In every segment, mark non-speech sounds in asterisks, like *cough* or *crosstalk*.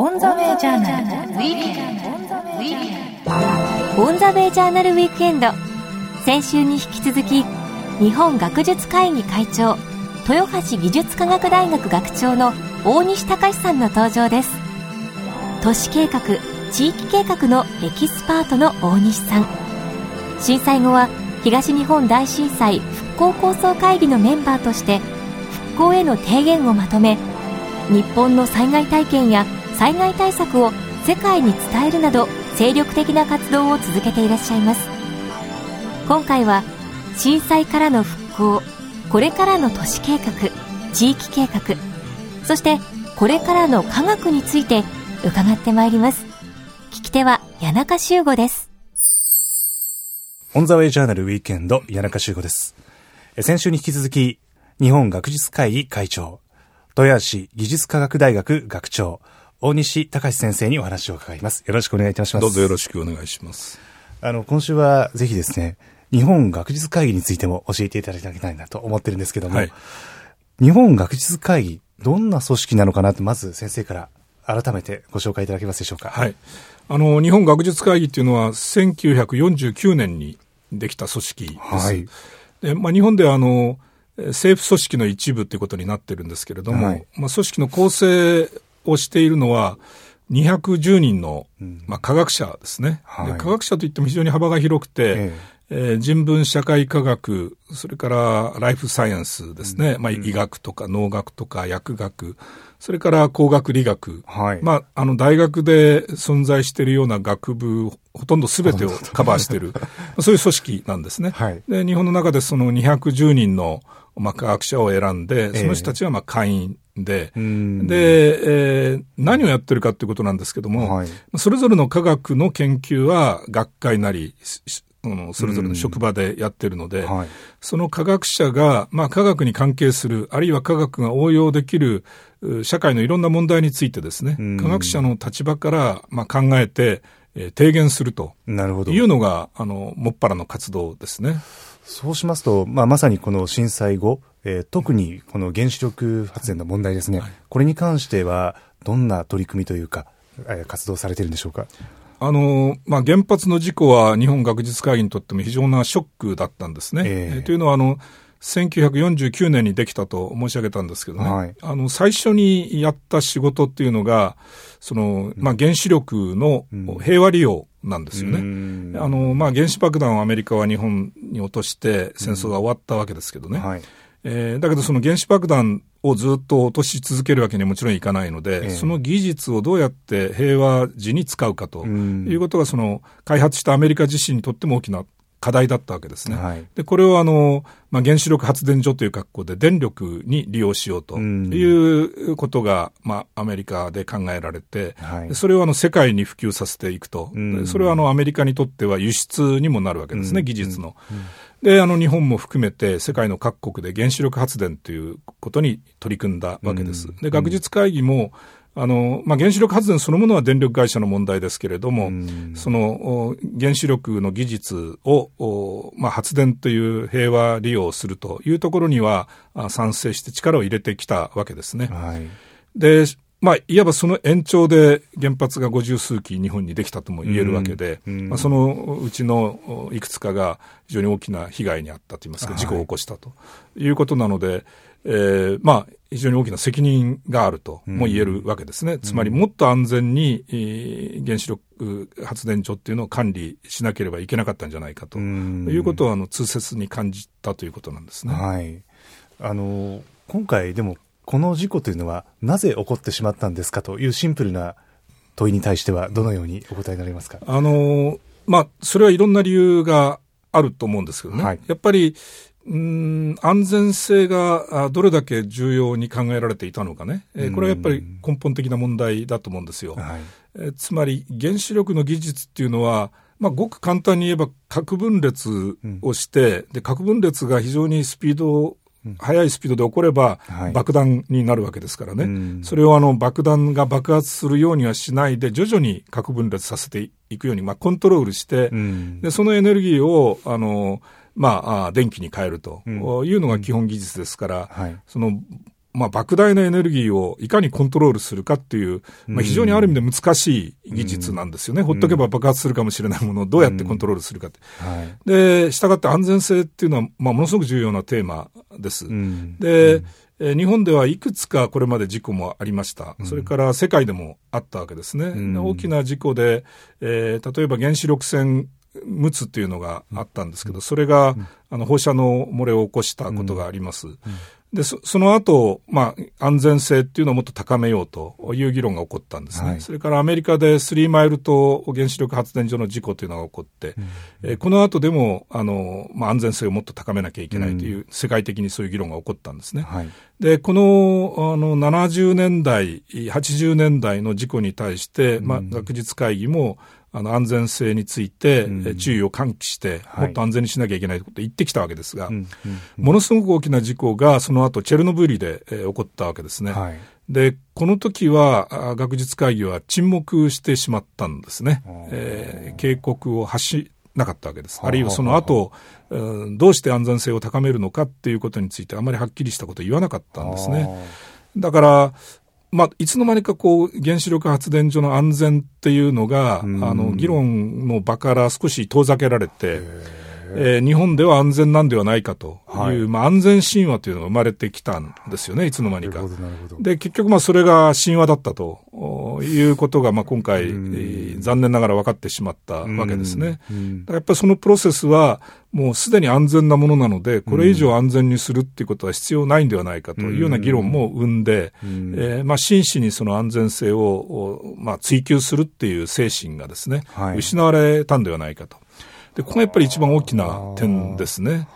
オンザウェイジャーナルウィークエンド。オンザウェイジャーナルウィークエンド。先週に引き続き、日本学術会議会長、豊橋技術科学大学学長の大西隆さんの登場です。都市計画、地域計画のエキスパートの大西さん。震災後は東日本大震災復興構想会議のメンバーとして復興への提言をまとめ日本の災害体験や災害対策を世界に伝えるなど精力的な活動を続けていらっしゃいます。今回は震災からの復興これからの都市計画地域計画そしてこれからの科学について伺ってまいります。聞き手は谷中修吾です。オンザウェイジャーナルウィークエンド、谷中修吾です。え先週に引き続き、日本学術会議会長、豊橋技術科学大学学長、大西隆先生にお話を伺います。よろしくお願いいたします。どうぞよろしくお願いします。あの、今週はぜひですね、日本学術会議についても教えていただきたいなと思ってるんですけども、はい日本学術会議、どんな組織なのかなと、まず先生から改めてご紹介いただけますでしょうか？はい。あの、日本学術会議っていうのは、1949年にできた組織です。はいでまあ、日本では、あの、えー政府組織の一部ということになってるんですけれども、はいまあ、組織の構成をしているのは、210人の、まあ、科学者ですね、はい。で科学者といっても非常に幅が広くて、ええ。ー人文社会科学、それからライフサイエンスですね、まあ、医学とか農学とか薬学、それから工学理学、はい。まあ、あの大学で存在しているような学部、ほとんどすべてをカバーしている、ま *laughs* あそういう組織なんですね。はい。で日本の中でその210人の、まあ、科学者を選んで、ええ。その人たちはまあ会員で、ん。で、えー何をやってるかということなんですけども、はい。それぞれの科学の研究は学会なり、のそれぞれの職場でやってるので、はい。その科学者が、まあ、科学に関係する、あるいは科学が応用できる、う社会のいろんな問題についてですね、ん。科学者の立場から、まあ、考えて、えー提言すると。いうのが、あの、もっぱらの活動ですね。そうしますと、まあ、まさにこの震災後、えー特にこの原子力発電の問題ですね、これに関しては、どんな取り組みというか、えー活動されてるんでしょうか？あの、まあ、原発の事故は日本学術会議にとっても非常なショックだったんですね。ええ。えーというのは、あの、1949年にできたと申し上げたんですけどね、はい。あの、最初にやった仕事っていうのが、その、まあ、原子力の平和利用なんですよね。うんあの、まあ、原子爆弾をアメリカは日本に落として戦争が終わったわけですけどね。はい。えーだけどその原子爆弾をずっと落とし続けるわけにはもちろんいかないので、ええその技術をどうやって平和時に使うかとんいうことがその開発したアメリカ自身にとっても大きな課題だったわけですね。はい。で、これをあの、まあ、原子力発電所という格好で電力に利用しようとうん。いうことが、まあ、アメリカで考えられて、はい。でそれをあの世界に普及させていくと。それはあのアメリカにとっては輸出にもなるわけですね、技術の。で、あの日本も含めて世界の各国で原子力発電ということに取り組んだわけです。で、学術会議も、あの、まあ、原子力発電そのものは電力会社の問題ですけれども、そのお原子力の技術を、おまあ、発電という平和利用をするというところにはあ賛成して力を入れてきたわけですね。はい。で、まあ、いわばその延長で原発が五十数基日本にできたとも言えるわけで、まあ、そのうちのおいくつかが非常に大きな被害に遭ったといいますか、事故を起こしたということなので、えーまあ、非常に大きな責任があるとも言えるわけですね。つまりもっと安全に、えー原子力発電所っていうのを管理しなければいけなかったんじゃないかとんいうことをあの痛切に感じたということなんですね。はい。あの、今回でも、この事故というのは、なぜ起こってしまったんですかというシンプルな問いに対しては、どのようにお答えになりますか？あのまあ、それはいろんな理由があると思うんですけどね。はいやっぱり、うーん安全性があどれだけ重要に考えられていたのかね、えーこれはやっぱり根本的な問題だと思うんですよ。はい。えーつまり原子力の技術っていうのは、まあ、ごく簡単に言えば核分裂をして、で核分裂が非常にスピード、速いスピードで起こればはい。爆弾になるわけですからね、うん。それをあの爆弾が爆発するようにはしないで、徐々に核分裂させていくように、まあ、コントロールして、うん。でそのエネルギーをあの、まあ、あ電気に変えるというのが基本技術ですから、はい。そのまあ、莫大なエネルギーをいかにコントロールするかっていう、まあ、非常にある意味で難しい技術なんですよね。ほっとけば爆発するかもしれないものをどうやってコントロールするかって。はい、で、従って安全性っていうのは、まあ、ものすごく重要なテーマです。で、えー、日本ではいくつかこれまで事故もありました。それから世界でもあったわけですね。うん、大きな事故で、えー、例えば原子力船陸奥っていうのがあったんですけど、それが、あの放射能漏れを起こしたことがあります。で、そその後、まあ、安全性っていうのをもっと高めようという議論が起こったんですね。はい、それからアメリカでスリーマイル島原子力発電所の事故というのが起こって、うん、えー、この後でも、あの、まあ、安全性をもっと高めなきゃいけないという、うん、世界的にそういう議論が起こったんですね。はい、で、この、あの、70年代、80年代の事故に対して、まあ、学術会議も、あの安全性について注意を喚起して、もっと安全にしなきゃいけないと言ってきたわけですが、ものすごく大きな事故がその後チェルノブイリで、え起こったわけですね。はい、で、この時は学術会議は沈黙してしまったんですね。えー、警告を発しなかったわけです。あるいはその後、うん、どうして安全性を高めるのかっていうことについてあまりはっきりしたことを言わなかったんですね。だから、まあ、いつの間にかこう、原子力発電所の安全っていうのが、あの、議論の場から少し遠ざけられて、えー、日本では安全なんではないかという、はい、まあ、安全神話というのが生まれてきたんですよね、いつの間にか。で、結局、まあ、それが神話だったということが、まあ、今回、えー、残念ながら分かってしまったわけですね。やっぱりそのプロセスは、もうすでに安全なものなので、これ以上安全にするっていうことは必要ないんではないかというような議論も生んで、えー、まあ、真摯にその安全性を、まあ、追求するっていう精神がですね、はい、失われたんではないかと。で、ここがやっぱり一番大きな点ですね。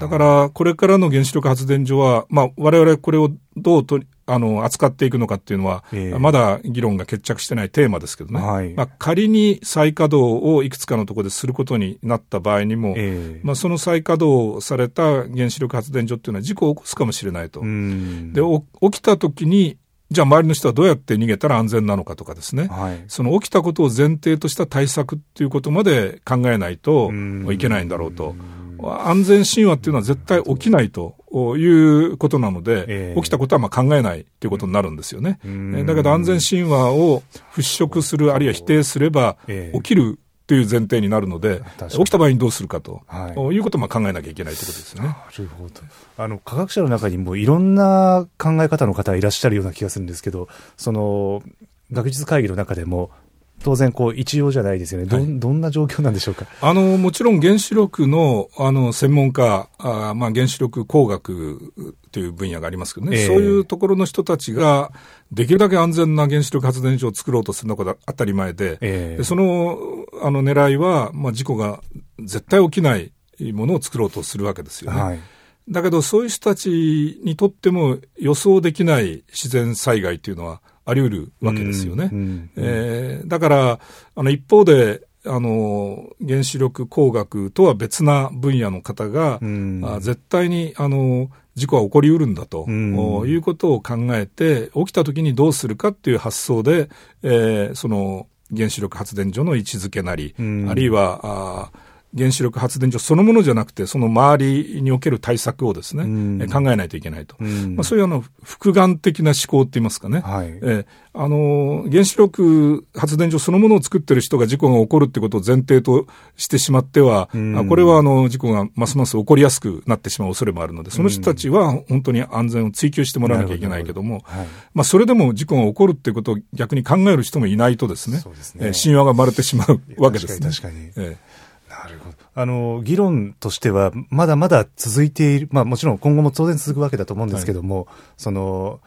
だから、これからの原子力発電所は、まあ、我々これをどうとあの、扱っていくのかっていうのは、えー、まだ議論が決着してないテーマですけどね。はい、まあ、仮に再稼働をいくつかのところですることになった場合にも、えー、まあ、その再稼働された原子力発電所っていうのは事故を起こすかもしれないと。で、起きた時に、じゃあ周りの人はどうやって逃げたら安全なのかとかですね、はい、その起きたことを前提とした対策っていうことまで考えないといけないんだろうと。安全神話っていうのは絶対起きないということなので、えー、起きたことはまあ考えないということになるんですよね。だけど安全神話を払拭する、あるいは否定すれば、起きるという前提になるので、起きた場合にどうするかと、はい、いうことも考えなきゃいけないということですね。なるほど。あの、科学者の中にもいろんな考え方の方いらっしゃるような気がするんですけど、その、学術会議の中でも、当然、こう、一様じゃないですよね。ど、はい、どんな状況なんでしょうか？あの、もちろん原子力の、あの、専門家、あまあ、原子力工学という分野がありますけどね、えー、そういうところの人たちが、できるだけ安全な原子力発電所を作ろうとするのが当たり前で、えー、でその、あの、狙いは、まあ、事故が絶対起きないものを作ろうとするわけですよね。はいだけど、そういう人たちにとっても予想できない自然災害というのはあり得るわけですよね。えー、だから、あの、一方で、あの、原子力工学とは別な分野の方が、あ絶対に、あの、事故は起こりうるんだと、いうことを考えて、起きた時にどうするかっていう発想で、えー、その、原子力発電所の位置づけなり、あるいは、あ原子力発電所そのものじゃなくて、その周りにおける対策をですね、うん、考えないといけないと。うん、まあ、そういうあの、複眼的な思考って言いますかね。はい、えあの、原子力発電所そのものを作ってる人が事故が起こるってことを前提としてしまっては、うん、これはあの、事故がますます起こりやすくなってしまう恐れもあるので、その人たちは本当に安全を追求してもらわなきゃいけないけども、はい、まあ、それでも事故が起こるっていうことを逆に考える人もいないとですね、そうですねえ神話が生まれてしまうわけですね。確かに確かに。えなるほど。あの、議論としては、まだまだ続いている、まあもちろん今後も当然続くわけだと思うんですけども、はい、その、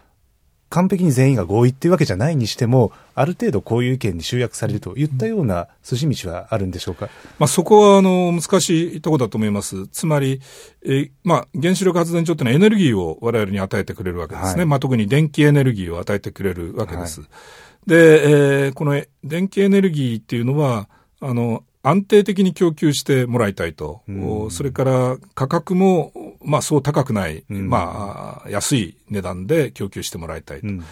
完璧に全員が合意っていうわけじゃないにしても、ある程度こういう意見に集約されるといったような筋道はあるんでしょうか、まあ、そこはあの難しいところだと思います。つまり、えー、まあ、原子力発電所っていうのはエネルギーを我々に与えてくれるわけですね。はい、まあ、特に電気エネルギーを与えてくれるわけです。はい、で、えー、この電気エネルギーっていうのは、あの、安定的に供給してもらいたいと、うん、それから価格も、まあ、そう高くない、うん、まあ、安い値段で供給してもらいたいと、うん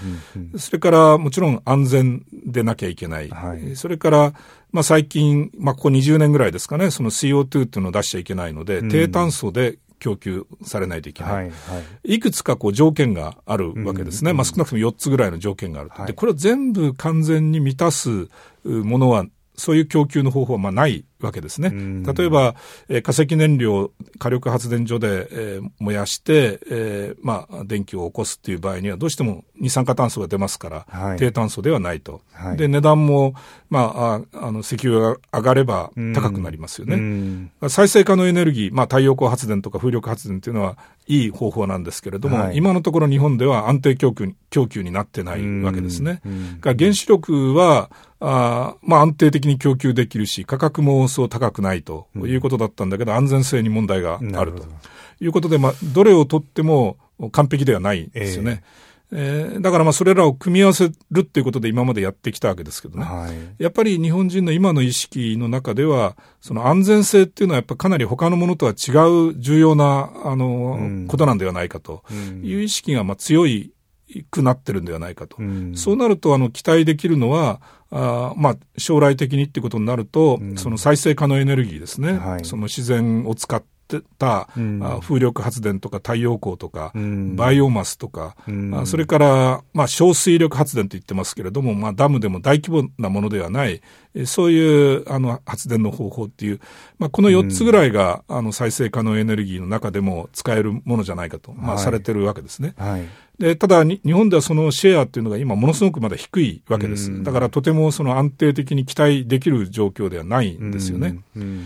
それからもちろん安全でなきゃいけない、はい、それから、まあ、最近、まあ、ここ20年ぐらいですかね、その CO2 っていうのを出しちゃいけないので、低炭素で供給されないといけない。はい。はい。いくつかこう条件があるわけですね。まあ少なくとも4つぐらいの条件があると。はいで、これを全部完全に満たすうものは、そういう供給の方法はまあないわけですね。ん例えば、えー化石燃料、火力発電所で、えー燃やして、えーまあ、電気を起こすっていう場合には、どうしても二酸化炭素が出ますから、はい低炭素ではないと。はいで、値段も、まあ、ああの、石油が上がれば高くなりますよね。うん再生可能エネルギー、まあ、太陽光発電とか風力発電というのはいい方法なんですけれども、はい今のところ日本では安定供給に供給になってないわけですね。うんが原子力はあーまあ、安定的に供給できるし、価格もそう高くないということだったんだけど、安全性に問題があるということで、まあ、どれをとっても完璧ではないんですよね。えーだからまあそれらを組み合わせるっていうことで今までやってきたわけですけどね。はい。やっぱり日本人の今の意識の中では、その安全性っていうのはやっぱかなり他のものとは違う重要な、あの、うんことなんではないかという意識がまあ強いくなってるんではないかと。うんそうなると、あの、期待できるのは、あーまあ、将来的にってことになると、その再生可能エネルギーですね。はい。その自然を使ってた、風力発電とか太陽光とか、うん。バイオマスとか、うん。あそれから、まあ、小水力発電と言ってますけれども、まあ、ダムでも大規模なものではない、えそういう、あの、発電の方法っていう、まあ、この4つぐらいが、あの、再生可能エネルギーの中でも使えるものじゃないかと、まあ、はいされてるわけですね。はい。で、ただに、日本ではそのシェアっていうのが今ものすごくまだ低いわけです。うんだからとてもその安定的に期待できる状況ではないんですよね。うん。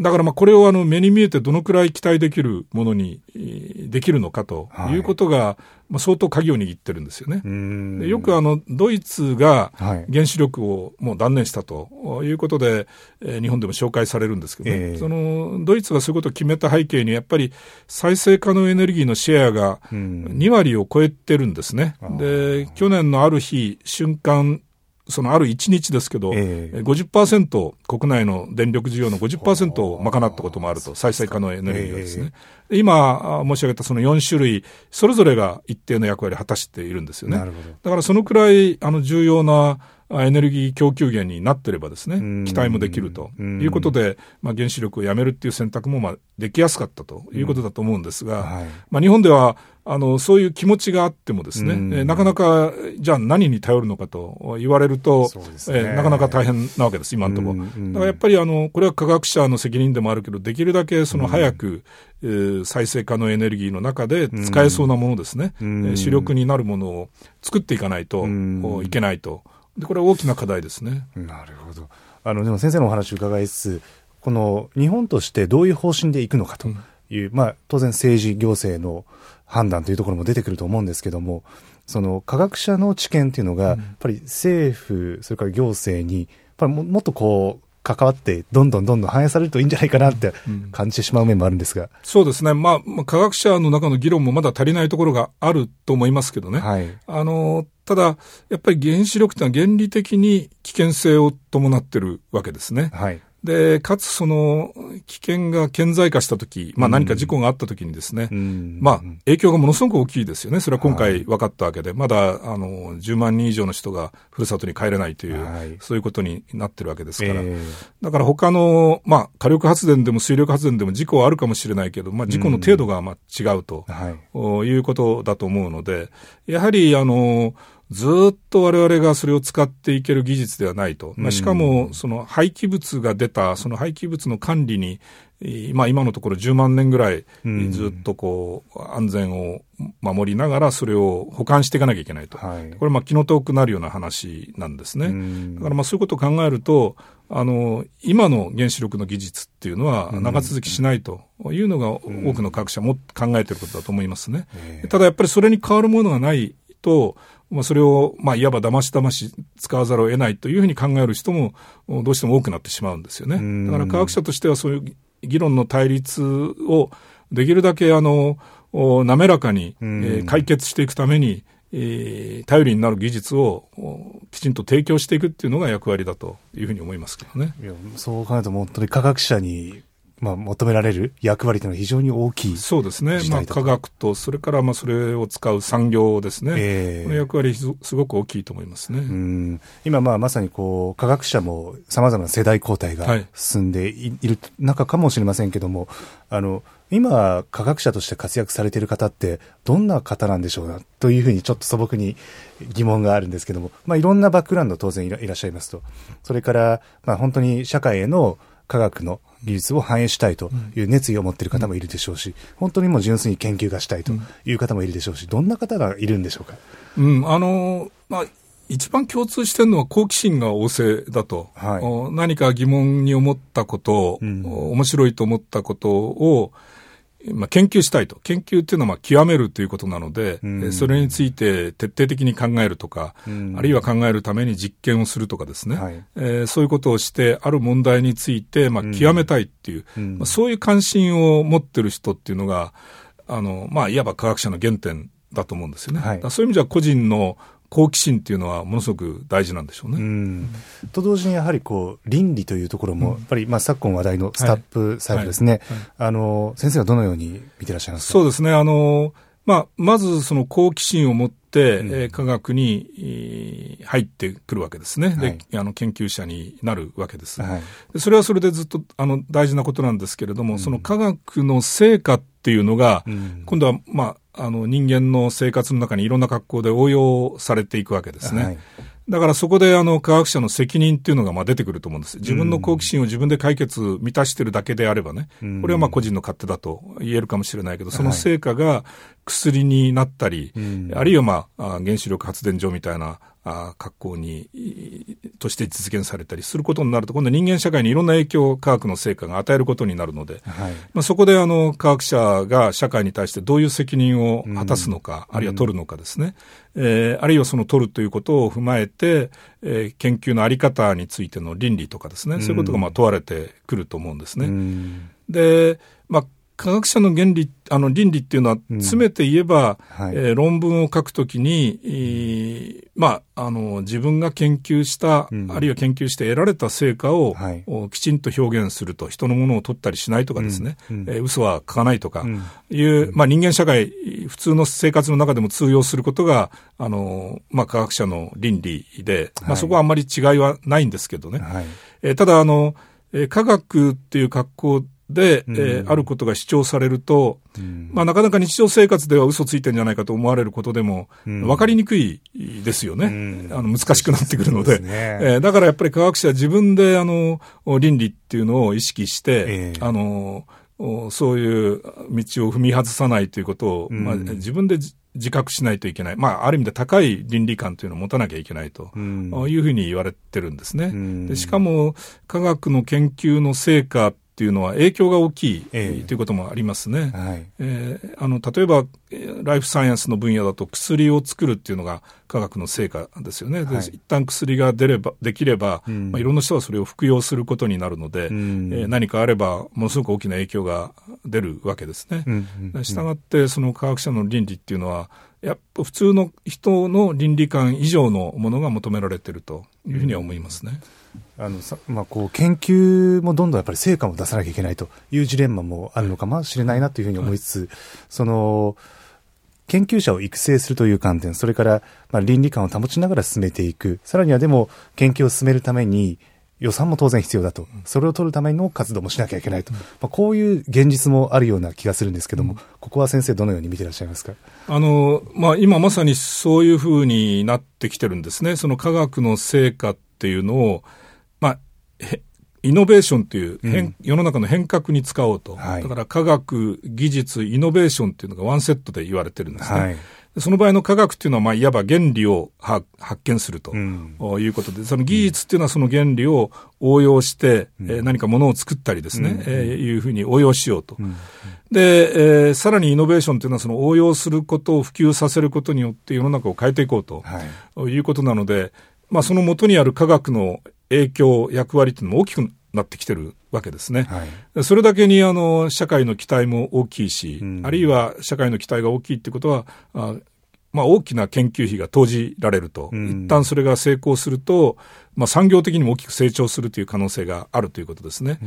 だからまあこれをあの目に見えてどのくらい期待できるものにえーできるのかということが、まあ相当鍵を握ってるんですよね。よくあの、ドイツがはい。原子力をもう断念したということで、えー日本でも紹介されるんですけどね、ええ。その、ドイツがそういうことを決めた背景に、やっぱり再生可能エネルギーのシェアがうん。2割を超えてるんですね。で、去年のある日、瞬間、そのある1日ですけど、えええー50%、国内の電力需要の50%を賄ったこともあると、再生可能エネルギーがですね。で今あ申し上げたその4種類、それぞれが一定の役割を果たしているんですよね。なるほど。だからそのくらいあの重要なあエネルギー供給源になってればですねうん、期待もできると。うん。いうことで、まあ、原子力をやめるっていう選択もまあできやすかったということだと思うんですが、はい。まあ、日本ではあのそういう気持ちがあってもですね、うん。えーなかなかじゃあ何に頼るのかと言われると、ね。えーなかなか大変なわけです、今のところ。だからやっぱりあのこれは科学者の責任でもあるけど、できるだけその早く、えー再生可能エネルギーの中で使えそうなものですね、うん。えー主力になるものを作っていかないと、うん。いけないと。で、これは大きな課題ですね。なるほど。あの、でも先生のお話を伺いつつ、この日本としてどういう方針でいくのかという、まあ、当然政治行政の判断というところも出てくると思うんですけども、その科学者の知見っていうのが、やっぱり政府、それから行政に、やっぱりももっとこう、関わって、どんどんどんどん反映されるといいんじゃないかなって感じてしまう面もあるんですが。そうですね。まあ、まあ科学者の中の議論もまだ足りないところがあると思いますけどね。はい。あの、ただ、やっぱり原子力ってのは原理的に危険性を伴ってるわけですね。はい。で、かつその危険が顕在化したとき、まあ何か事故があったときにですね、うん。まあ影響がものすごく大きいですよね。それは今回分かったわけで、まだあの10万人以上の人がふるさとに帰れないという、はい。そういうことになってるわけですから。えだから他の、まあ火力発電でも水力発電でも事故はあるかもしれないけど、まあ事故の程度がまあ違うと。いうことだと思うので、やはり、あの、ずっと我々がそれを使っていける技術ではないと。まあ、しかも、その廃棄物が出た、その廃棄物の管理に、えーまあ、今のところ10万年ぐらい、うんずっとこう、安全を守りながら、それを保管していかなきゃいけないと。はいこれ、まあ、気の遠くなるような話なんですね。うんだから、まあ、そういうことを考えると、あの、今の原子力の技術っていうのは長続きしないというのが多くの科学者も考えていることだと思いますね。ええただやっぱりそれに変わるものがないと、まあ、それを、まあ、いわば騙し騙し使わざるを得ないというふうに考える人もどうしても多くなってしまうんですよねうん。だから科学者としてはそういう議論の対立をできるだけあの、お滑らかに、えうんー解決していくために、えー頼りになる技術をおきちんと提供していくっていうのが役割だというふうに思いますけどね。いやそう考えると、本当に科学者にまあ、求められる役割というのは非常に大きい。そうですね。まあ、科学と、それからまあ、それを使う産業ですね。えー、この役割すごく大きいと思いますね。うん今、まあ、まさにこう、科学者も様々な世代交代が進んでい,、る中かもしれませんけども、あの、今、科学者として活躍されている方って、どんな方なんでしょうな、というふうにちょっと素朴に疑問があるんですけども、まあ、いろんなバックグラウンド当然いらっしゃいますと。それから、まあ、本当に社会への科学の技術を反映したいという熱意を持っている方もいるでしょうし、本当にもう純粋に研究がしたいという方もいるでしょうし、どんな方がいるんでしょうか？うん、あの、まあ、一番共通してるのは好奇心が旺盛だと、はい、何か疑問に思ったことを、うん、面白いと思ったことを、まあ、研究したいと。研究っていうのはまあ極めるということなので、うん、それについて徹底的に考えるとか、うん、あるいは考えるために実験をするとかですね、はい、えー、そういうことをして、ある問題についてまあ極めたいっていう、うん、まあ、そういう関心を持ってる人っていうのが、あの、まあ、いわば科学者の原点だと思うんですよね。はい、そういう意味では個人の好奇心っていうのはものすごく大事なんでしょうね。うと同時にやはりこう倫理というところも、やっぱりまあ昨今話題のスタップ細胞ですね、あの先生はどのように見てらっしゃいますか？そうですね。あの、まあ、まずその好奇心を持って、うん、え科学に入ってくるわけですね、はい、であの研究者になるわけです、はい、それはそれでずっとあの大事なことなんですけれども、うん、その科学の成果っていうのが、うん、今度は、まあ、あの人間の生活の中にいろんな格好で応用されていくわけですね。はい。だからそこであの科学者の責任っていうのがまあ出てくると思うんです。自分の好奇心を自分で解決、満たしてるだけであればね、これはまあ個人の勝手だと言えるかもしれないけど、その成果が薬になったり、あるいはまあ原子力発電所みたいなあ格好に、として実現されたりすることになると、今度人間社会にいろんな影響を科学の成果が与えることになるので、はい、まあ、そこであの科学者が社会に対してどういう責任を果たすのか、うん、あるいは取るのかですね、えー、あるいはその取るということを踏まえて、えー、研究のあり方についての倫理とかですね、そういうことがまあ問われてくると思うんですね。うん、で、まあ科学者の原理、あの倫理っていうのは、詰めて言えば、うんはい、えー、論文を書くときに、えー、まあ、あの、自分が研究した、うん、あるいは研究して得られた成果を、はい、きちんと表現すると、人のものを取ったりしないとかですね、うん、えー、嘘は書かないとかいう、まあ人間社会、普通の生活の中でも通用することが、あの、まあ科学者の倫理で、まあそこはあんまり違いはないんですけどね。はい、えー、ただ、あの、えー、科学っていう格好で、うん、えー、あることが主張されると、うん、まあ、なかなか日常生活では嘘ついてんじゃないかと思われることでも、分かりにくいですよね。うん、あの難しくなってくるので。でね、えー、だからやっぱり科学者は自分で、あの、倫理っていうのを意識して、えー、あの、そういう道を踏み外さないということを、まあ、自分で自覚しないといけない。まあ、ある意味で高い倫理観というのを持たなきゃいけないと、いうふうに言われてるんですね。でしかも、科学の研究の成果っていうのは影響が大きい、えー、ということもありますね。はい、えー、あの例えばライフサイエンスの分野だと薬を作るっていうのが科学の成果ですよね。はい、一旦薬が出ればできれば、うん、まあ、いろんな人はそれを服用することになるので、うん、えー、何かあればものすごく大きな影響が出るわけですね。したがってその科学者の倫理っていうのはやっぱ普通の人の倫理観以上のものが求められているというふうには思いますね。うん。あのさまあ、こう研究もどんどんやっぱり成果も出さなきゃいけないというジレンマもあるのかもしれないなというふうに思いつつ、はい、その研究者を育成するという観点、それからまあ倫理観を保ちながら進めていく、さらにはでも研究を進めるために予算も当然必要だと、それを取るための活動もしなきゃいけないと、まあ、こういう現実もあるような気がするんですけども、ここは先生、どのように見てらっしゃいますか？あの、まあ、今まさにそういうふうになってきてるんですね、その科学の成果っていうのを、まあ、イノベーションという変、うん、世の中の変革に使おうと、はい、だから科学、技術、イノベーションっていうのがワンセットで言われてるんですね。はい、その場合の科学っていうのは、まあ、いわば原理を発見すると、いうことで、その技術っていうのはその原理を応用して、うん、えー、何かものを作ったりですね、うん、えー、いうふうに応用しようと。うん、で、えー、さらにイノベーションというのはその応用することを普及させることによって世の中を変えていこうと、はい、いうことなので、まあ、その元にある科学の影響、役割というのも大きくなってきてるわけですね。はい、それだけにあの社会の期待も大きいし、うん、あるいは社会の期待が大きいってことは、あまあ、大きな研究費が投じられると、うん。一旦それが成功すると、まあ、産業的にも大きく成長するという可能性があるということですね。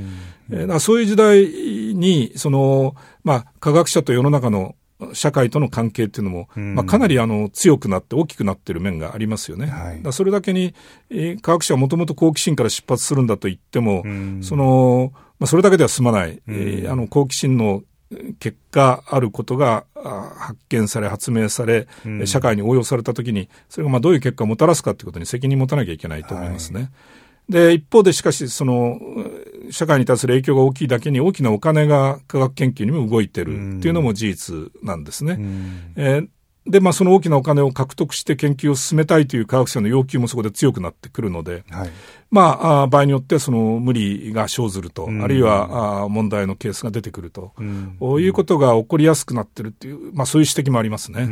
えーだからそういう時代に、その、まあ、科学者と世の中の社会との関係っていうのも、うん。まあ、かなりあの強くなって大きくなってる面がありますよね。はい。だそれだけに、えー科学者はもともと好奇心から出発するんだと言っても、うん。その、まあ、それだけでは済まない、えーうんあの好奇心の結果あることがあ発見され、発明され、うん。社会に応用されたときに、それがまあどういう結果をもたらすかということに責任を持たなきゃいけないと思いますね。で、一方でしかし、その、社会に対する影響が大きいだけに大きなお金が科学研究にも動いてるっていうのも事実なんですね。うんえーで、まあ、その大きなお金を獲得して研究を進めたいという科学者の要求もそこで強くなってくるので、はい。まあ、あー場合によってはその無理が生ずると、うんあるいはあー問題のケースが出てくると、ういうことが起こりやすくなってるっていう、まあ、そういう指摘もありますね。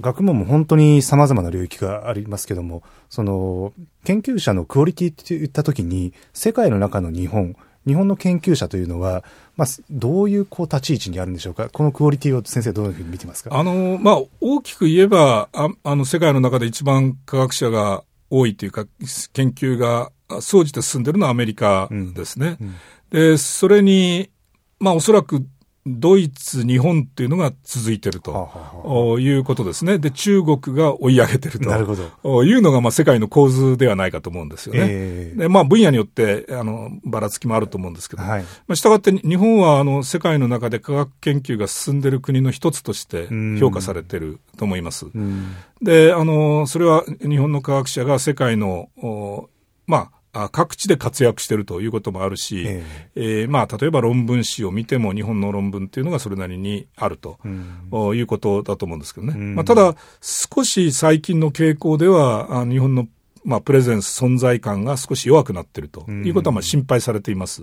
うん学問も本当に様々な領域がありますけども、その、研究者のクオリティって言ったときに、世界の中の日本、日本の研究者というのは、まあ、どういうこう立ち位置にあるんでしょうか？このクオリティを先生どういうふうに見てますか？あの、まあ、大きく言えば、ああの、世界の中で一番科学者が多いというか、研究が総じて進んでるのはアメリカですね。うん。で、それに、まあ、おそらく、ドイツ、日本っていうのが続いてると、はあはいうことですね。で、中国が追い上げてると。いうのが、まあ、世界の構図ではないかと思うんですよね。ええで、まあ、分野によって、あの、ばらつきもあると思うんですけど、はいまあ、したがって、日本は、あの、世界の中で科学研究が進んでる国の一つとしてうん評価されてると思います。うんで、あの、それは日本の科学者が世界の、おまあ、あ各地で活躍しているということもあるし、え。えーまあ、例えば論文誌を見ても日本の論文っていうのがそれなりにあると、うん。おいうことだと思うんですけどね。うん。まあ、ただ、少し最近の傾向では、あ日本のまあ、プレゼンス、存在感が少し弱くなっていると。いうことはまあ心配されています。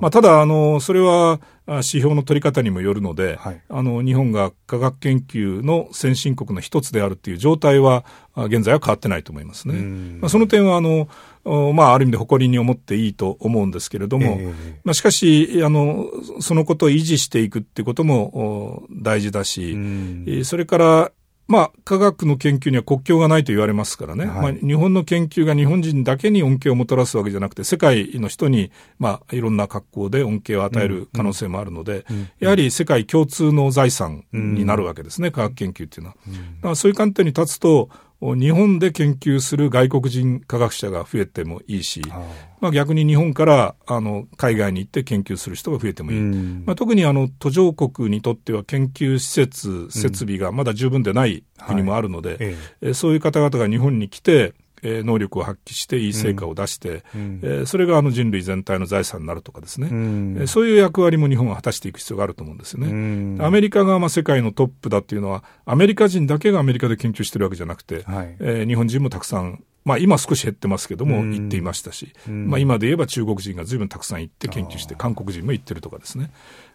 まあ、ただ、あの、それはあ指標の取り方にもよるので、はい。あの、日本が科学研究の先進国の一つであるという状態は、あ現在は変わってないと思いますね。うん。まあ、その点は、あの、おまあ、ある意味で誇りに思っていいと思うんですけれども、ええ。まあ、しかし、あの、そのことを維持していくっていうこともお大事だし、それから、まあ、科学の研究には国境がないと言われますからね、はい。まあ、日本の研究が日本人だけに恩恵をもたらすわけじゃなくて、世界の人に、まあ、いろんな格好で恩恵を与える可能性もあるので、うん。やはり世界共通の財産になるわけですね、科学研究っていうのは。だからそういう観点に立つと、お日本で研究する外国人科学者が増えてもいいし、あまあ、逆に日本からあの海外に行って研究する人が増えてもいい。うん。まあ、特にあの途上国にとっては研究施設、設備がまだ十分でない国もあるので、ええーそういう方々が日本に来て、えー能力を発揮していい成果を出して、うん。えーそれがあの人類全体の財産になるとかですね、うん。えーそういう役割も日本は果たしていく必要があると思うんですよね。うん。アメリカがまあ世界のトップだっていうのは、アメリカ人だけがアメリカで研究してるわけじゃなくて、はい。えー日本人もたくさん、まあ今少し減ってますけども、うん行っていましたし、うんまあ今で言えば中国人が随分たくさん行って研究して、韓国人も行ってるとかですね。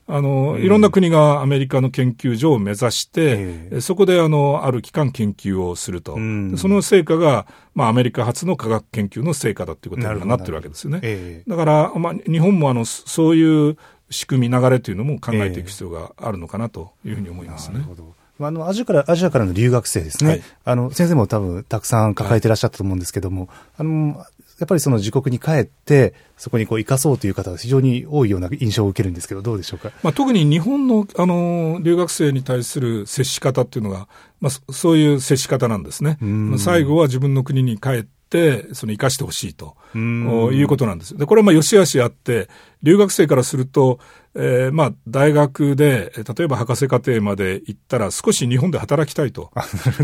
あの、いろんな国がアメリカの研究所を目指して、ええそこであの、ある期間研究をすると。うんでその成果が、まあアメリカ初の科学研究の成果だっていうことになってるわけですよね。ええだから、まあ日本もあの、そそういう仕組み、流れというのも考えていく必要があるのかなというふうに思いますね。なるほど。まああの、アジアから、アジアからの留学生ですね。はいあの、先生も多分たくさん抱えてらっしゃったと思うんですけども、あの、やっぱりその自国に帰って、そこにこう生かそうという方が非常に多いような印象を受けるんですけど、どうでしょうか？まあ、特に日本の、あの、留学生に対する接し方っていうのが、まあ、そそういう接し方なんですね。最後は自分の国に帰って、その生かしてほしいと、いうことなんです。で、これはまあ、良し悪しあって、留学生からすると、えーまあ、大学で、えー例えば博士課程まで行ったら、少し日本で働きたいと。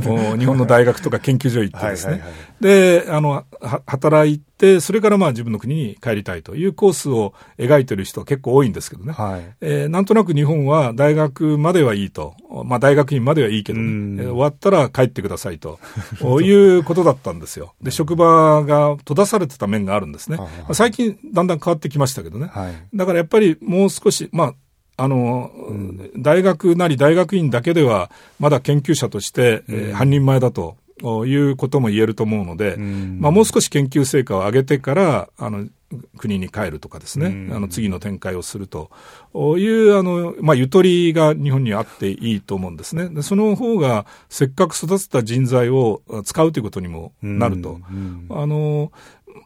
お日本の大学とか研究所行ってですね。はいはいはいで、あの、は働いて、それからまあ自分の国に帰りたいというコースを描いてる人は結構多いんですけどね。はい。えーなんとなく日本は大学まではいいと。まあ大学院まではいいけどね、うんえー終わったら帰ってくださいと。*laughs* いうことだったんですよ。で、職場が閉ざされてた面があるんですね。まあ最近だんだん変わってきましたけどね。はい。だからやっぱりもう少し、まあ、あの、大学なり大学院だけでは、まだ研究者として、えー半人前だということも言えると思うので、うん。まあ、もう少し研究成果を上げてから、あの、国に帰るとかですね、うん。あの、次の展開をすると。いう、あの、まあ、ゆとりが日本にあっていいと思うんですね。でその方が、せっかく育てた人材を使うということにもなると。うん。あの、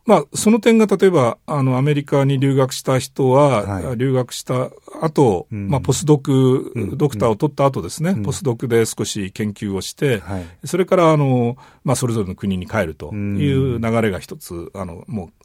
まあ、その点が例えば、あの、アメリカに留学した人は、はい。留学した後、うん。まあ、ポスドク、うん。ドクターを取った後ですね、うん。ポスドクで少し研究をして、はい。それから、あの、まあ、それぞれの国に帰るという流れが一つ、あの、もう、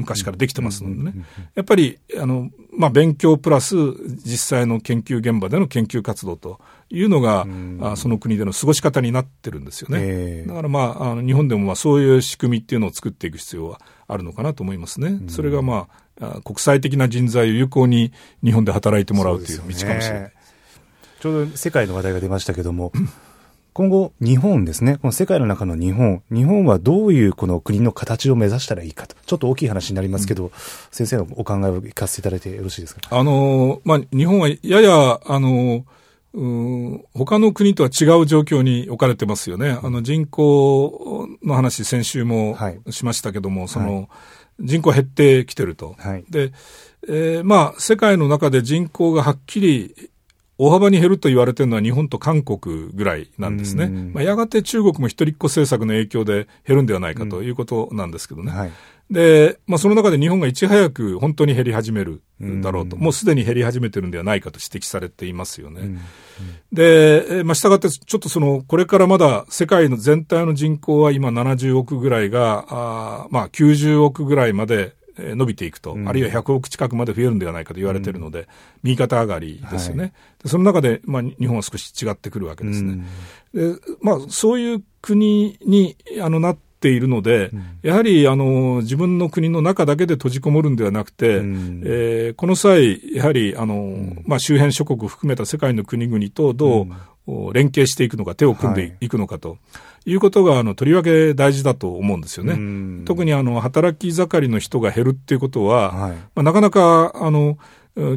昔からできてますのでね。やっぱり、あの、まあ、勉強プラス実際の研究現場での研究活動というのが、んあその国での過ごし方になってるんですよね。ええだからまあ、あの日本でもまあそういう仕組みっていうのを作っていく必要はあるのかなと思いますね。それがまあ、あ国際的な人材を有効に日本で働いてもらうという道かもしれない。ちょうど世界の話題が出ましたけども、今後、日本ですね、この世界の中の日本、日本はどういうこの国の形を目指したらいいかと、ちょっと大きい話になりますけど、先生のお考えを聞かせていただいてよろしいですか？あの、まあ、日本はやや、あの、うん他の国とは違う状況に置かれてますよね。あの人口の話、先週もはいしましたけども、その人口減ってきてると。はい。で、えーまあ、世界の中で人口がはっきり大幅に減ると言われてるのは日本と韓国ぐらいなんですね。うんまあ、やがて中国も一人っ子政策の影響で減るんではないかということなんですけどね。はい。で、まあ、その中で日本がいち早く本当に減り始めるだろうと、うんもうすでに減り始めてるんではないかと指摘されていますよね。うんで、えーまあ、従って、ちょっとその、これからまだ世界の全体の人口は今70億ぐらいが、あーまあ、90億ぐらいまでえー伸びていくと、うん。あるいは100億近くまで増えるんではないかと言われているので、右肩上がりですよね。はい。でその中で、まあ、日本は少し違ってくるわけですね。でまあ、そういう国にあのなっているので、やはりあの自分の国の中だけで閉じこもるんではなくて、うん。えーこの際、やはりあの、まあ、周辺諸国含めた世界の国々とどう、お連携していくのか、手を組んでい。くのかと。いうことが、あのとりわけ大事だと思うんですよね。うん特にあの働き盛りの人が減るっていうことは、はいまあ、なかなかあのうん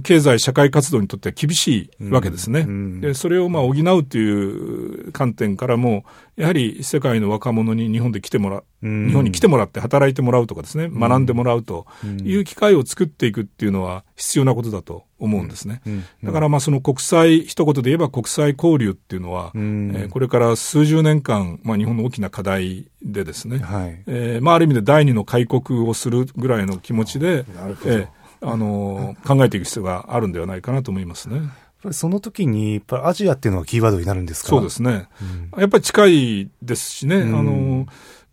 経済、社会活動にとっては厳しいわけですね。うんでそれをまあ補うという観点からも、やはり世界の若者に日本で来てもらう、うん。日本に来てもらって働いてもらうとかですね、学んでもらうという機会を作っていくっていうのは必要なことだと思うんですね。うん。だからまあその国際、一言で言えば国際交流っていうのは、うん。えーこれから数十年間、まあ日本の大きな課題でですね、はい。えーまあある意味で第二の開国をするぐらいの気持ちで、なるほど。えーあのー考えていく必要があるんではないかなと思いますね。やっぱりその時に、やっぱりアジアっていうのがキーワードになるんですか？そうですね。やっぱり近いですしね、うん。あの、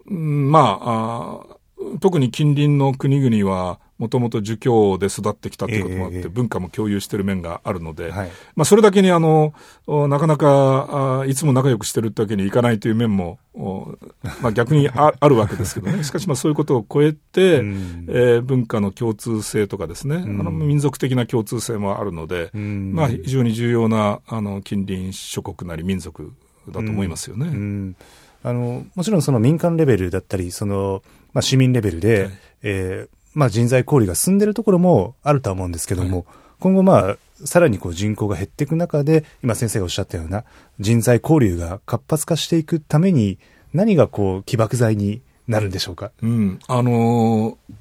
うんまああー、特に近隣の国々は、もともと儒教で育ってきたということもあって、ええ文化も共有している面があるので、はい。まあ、それだけにあの、おなかなかあいつも仲良くしてるってわけにいかないという面も、おまあ、逆にあ *laughs* あるわけですけどね。しかしまあそういうことを超えて、うん。えー文化の共通性とかですね、ん。あの民族的な共通性もあるので、うん。まあ、非常に重要なあの近隣諸国なり民族だと思いますよね。うん。あのもちろんその民間レベルだったり、そのまあ、市民レベルで、はい。えーまあ、人材交流が進んでるところもあるとは思うんですけども、今後、まあ、さらにこう人口が減っていく中で、今先生がおっしゃったような人材交流が活発化していくために、何がこう起爆剤になるんでしょうか？うん、あのー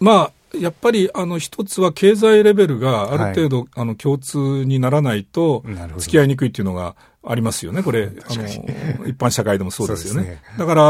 まあ、やっぱりあの一つは経済レベルがある程度、あの共通にならないと付き合いにくいっていうのがありますよね、これ、あの一般社会でもそうですよね。ねだから、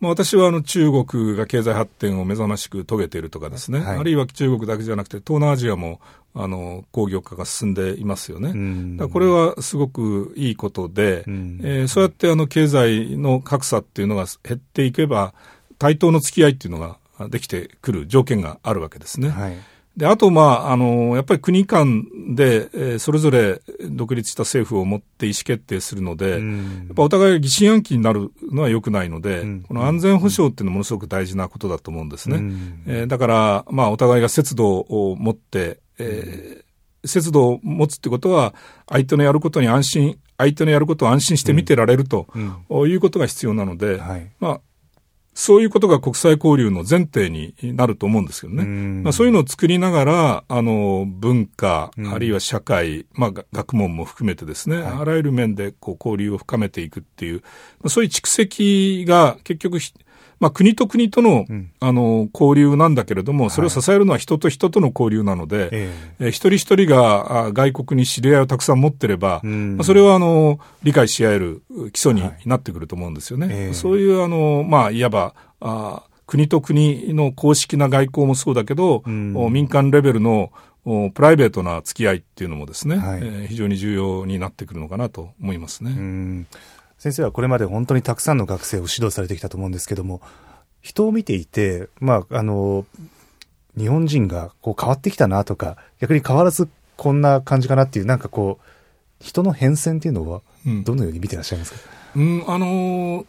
まあ、私はあの中国が経済発展を目覚ましく遂げているとかですね、はいあるいは中国だけじゃなくて、東南アジアもあの工業化が進んでいますよね。これはすごくいいことで、うんえーそうやってあの経済の格差っていうのが減っていけば、対等の付き合いっていうのができてくる条件があるわけですね。はい。で、あと、まあ、あの、やっぱり国間で、えーそれぞれ独立した政府を持って意思決定するので、うん。やっぱお互いが疑心暗鬼になるのは良くないので、うん。この安全保障っていうのはものすごく大事なことだと思うんですね。うん。えーだから、まあ、お互いが節度を持って、えー節度を持つってことは、相手のやることに安心、相手のやることを安心して見てられると、うん。いうことが必要なので、はい。まあ、そういうことが国際交流の前提になると思うんですけどね。まあ、そういうのを作りながら、あの、文化、あるいは社会、まあ、学問も含めてですね、はい、あらゆる面でこう交流を深めていくっていう、まあ、そういう蓄積が結局まあ、国と国との、うん、あの、交流なんだけれども、それを支えるのは人と人との交流なので、はい、えー、一人一人が外国に知り合いをたくさん持ってれば、うん、まあ、それは、あの、理解し合える基礎になってくると思うんですよね。はいえ。ー、そういう、あの、まあ、いわば、あ国と国の公式な外交もそうだけど、うん、民間レベルのプライベートな付き合いっていうのもですね、はい、えー、非常に重要になってくるのかなと思いますね。先生はこれまで本当にたくさんの学生を指導されてきたと思うんですけども、人を見ていて、まあ、あの、日本人がこう変わってきたなとか、逆に変わらずこんな感じかなっていう、なんかこう、人の変遷っていうのは、どのように見てらっしゃいますか、うん、うん、あのー、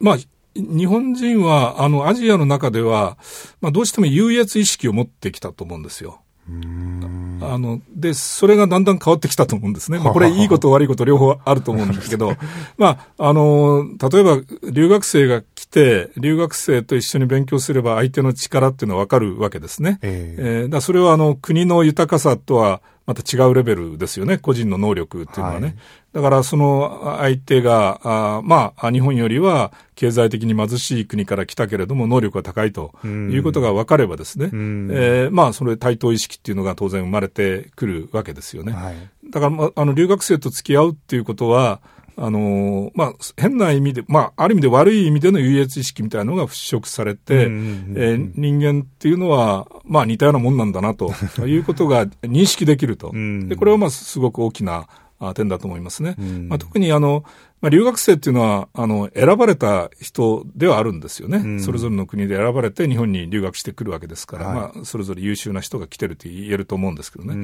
まあ、日本人は、あの、アジアの中では、まあ、どうしても優越意識を持ってきたと思うんですよ。あの、で、それがだんだん変わってきたと思うんですね。まあ、これいいこと悪いこと両方あると思うんですけど、*laughs* まあ、あの、例えば留学生が来て、留学生と一緒に勉強すれば相手の力っていうのはわかるわけですね。えー、えー、だそれはあの、国の豊かさとはまた違うレベルですよね。個人の能力っていうのはね。はい、だからその相手が、あまあ、日本よりは経済的に貧しい国から来たけれども能力が高いということが分かればですね、えー、まあ、それ対等意識っていうのが当然生まれてくるわけですよね。はい、だから、まあ、あの、留学生と付き合うっていうことは、あのまあ、変な意味で、まあ、ある意味で悪い意味での優越意識みたいなのが払拭されて、え人間っていうのは、まあ、似たようなもんなんだなと *laughs* いうことが認識できると。でこれは、まあ、すごく大きな点だと思いますね。まあ、特にあの、まあ、留学生っていうのは、あの、選ばれた人ではあるんですよね、うん、それぞれの国で選ばれて日本に留学してくるわけですから、はい、まあ、それぞれ優秀な人が来てると言えると思うんですけどね。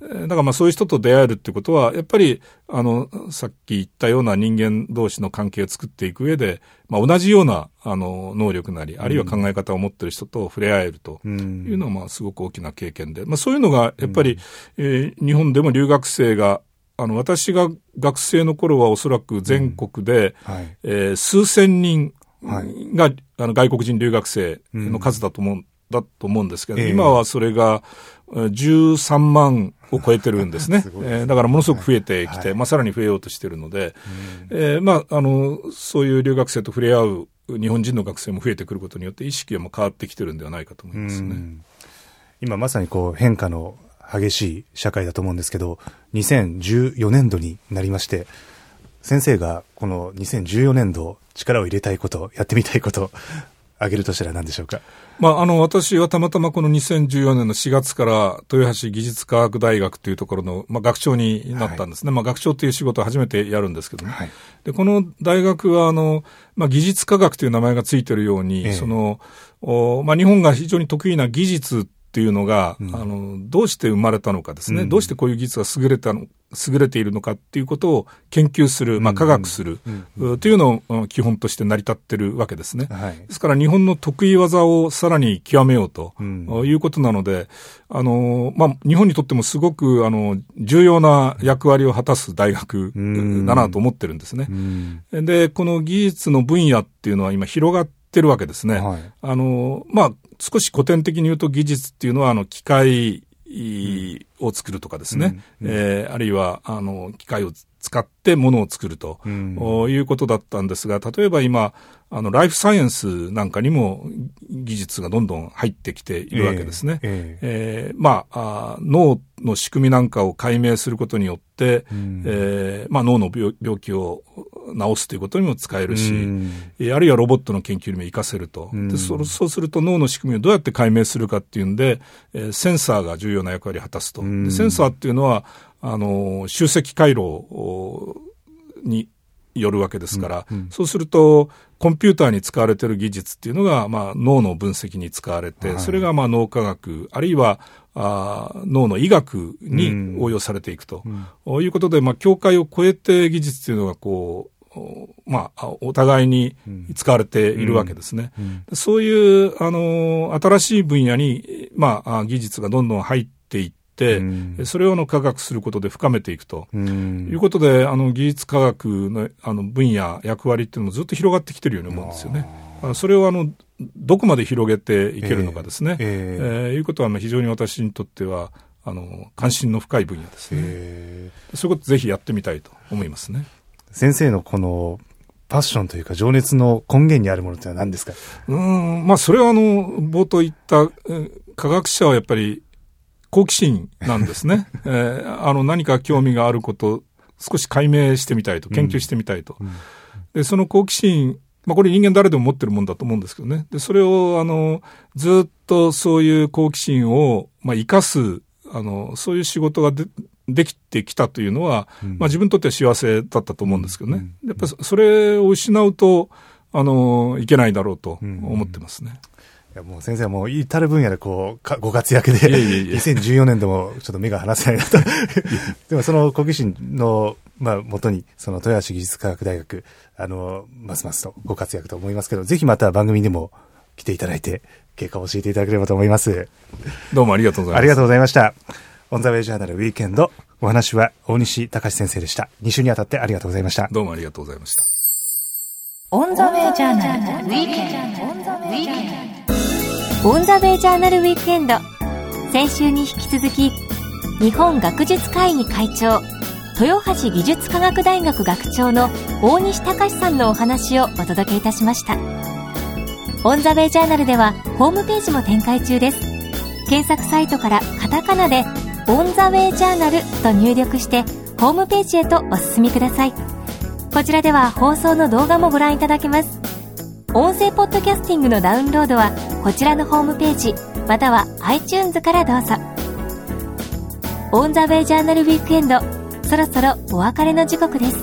うん、だからまあそういう人と出会えるってことは、やっぱり、あの、さっき言ったような人間同士の関係を作っていく上で、まあ同じような、あの、能力なり、あるいは考え方を持ってる人と触れ合えるというのは、まあすごく大きな経験で、まあそういうのが、やっぱり、うん、えー、日本でも留学生があの、私が学生の頃はおそらく全国で、うん。はい、えー、数千人が、はい、あの外国人留学生の数だと思う、うん、だと思うんですけど、えー、今はそれが13万を超えてるんですね。*laughs* すえー、だからものすごく増えてきて、はい、まあさらに増えようとしてるので、うん、えー、まあ、あの、そういう留学生と触れ合う日本人の学生も増えてくることによって意識はもう変わってきてるんではないかと思いますね。今まさにこう変化の激しい社会だと思うんですけど、2014年度になりまして、先生がこの2014年度力を入れたいこと、やってみたいこと、挙げるとしたら何でしょうか？まあ、あの、私はたまたまこの2014年の4月から豊橋技術科学大学というところの、まあ、学長になったんですね。はい、まあ、学長という仕事を初めてやるんですけどね。はい、で、この大学は、あの、まあ、技術科学という名前がついているように、ええ、その、おまあ、日本が非常に得意な技術っていうのが、うん、あの、どうして生まれたのかですね、うん、どうしてこういう技術が優れたの、優れているのかっていうことを研究する、まあ、科学する、うん、というのを基本として成り立ってるわけですね。はい、ですから日本の得意技をさらに極めようと、いうことなので、あの、まあ、日本にとってもすごく、あの、重要な役割を果たす大学だなと思ってるんですね。で、この技術の分野っていうのは今広がってるわけですね。はい、あの、まあ、少し古典的に言うと技術っていうのは、あの、機械を作るとかですね、うん。うん、えー、あるいは、あの、機械を使ってものを作ると、うん、いうことだったんですが、例えば今、あの、ライフサイエンスなんかにも技術がどんどん入ってきているわけですね。えー、えー、まあ脳の仕組みなんかを解明することによって、うん、えー、まあ、脳の病気を治すということにも使えるし、うん、あるいはロボットの研究にも活かせると、うん、でそ。そうすると脳の仕組みをどうやって解明するかっていうんで、えー、センサーが重要な役割を果たすと。でセンサーっていうのは、あの、集積回路によるわけですから、うんうん、そうすると、コンピューターに使われている技術っていうのが、まあ、脳の分析に使われて、はい、それがまあ脳科学、あるいはあ脳の医学に応用されていくと、うん、いうことで、まあ、境界を超えて技術っていうのがこう、まあ、お互いに使われているわけですね。うんうん、そういう、あの、新しい分野に、まあ、技術がどんどん入っていって、それをあの科学することで深めていくと。うんいうことで、あの技術科学のあの分野、役割っていうのもずっと広がってきてるように思うんですよね。それをあのどこまで広げていけるのかですね。えええーいうことはまあ非常に私にとってはあの関心の深い分野ですね。えーそういうことぜひやってみたいと思いますね。先生のこのパッションというか情熱の根源にあるものってのは何ですか？うーん、まあそれはあの冒頭言ったうん科学者はやっぱり好奇心なんですね。*laughs* えーあの何か興味があること少し解明してみたいと、研究してみたいと。で、その好奇心、まあこれ人間誰でも持ってるもんだと思うんですけどね。で、それをあのずっとそういう好奇心をまあ生かすあのそういう仕事がでできてきたというのは、まあ自分にとっては幸せだったと思うんですけどね。やっぱりそそれを失うと、あの、いけないだろうと思ってますね。いやもう先生はもう至る分野でこうかご活躍で、いえいえいえ *laughs* 2014年でもちょっと目が離せないなと。*laughs* でもその好奇心の、まあ、元に、その豊橋技術科学大学、あの、ますますとご活躍と思いますけど、ぜひまた番組にも来ていただいて、結果を教えていただければと思います。どうもありがとうございます。ありがとうございました。オンザウェイジャーナルウィーケンド。お話は大西隆先生でした。2週にわたってありがとうございました。どうもありがとうございました。オンザウェイジャーナルウィーケンド。オンザウェイジャーナルウィークエンド。先週に引き続き、日本学術会議会長、豊橋技術科学大学学長の大西隆さんのお話をお届けいたしました。オンザベイジャーナルではホームページも展開中です。検索サイトからカタカナでオンザウェイジャーナルと入力してホームページへとお進みください。こちらでは放送の動画もご覧いただけます。音声ポッドキャスティングのダウンロードはこちらのホームページまたは iTunes からどうぞオンザウェイジャーナルウィークエンドそろそろお別れの時刻です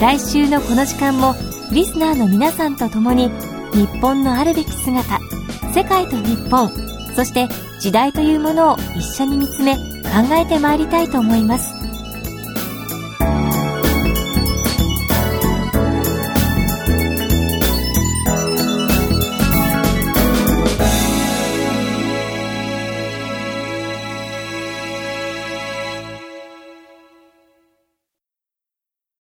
来週のこの時間もリスナーの皆さんと共に日本のあるべき姿世界と日本そして時代というものを一緒に見つめ考えてまいりたいと思います。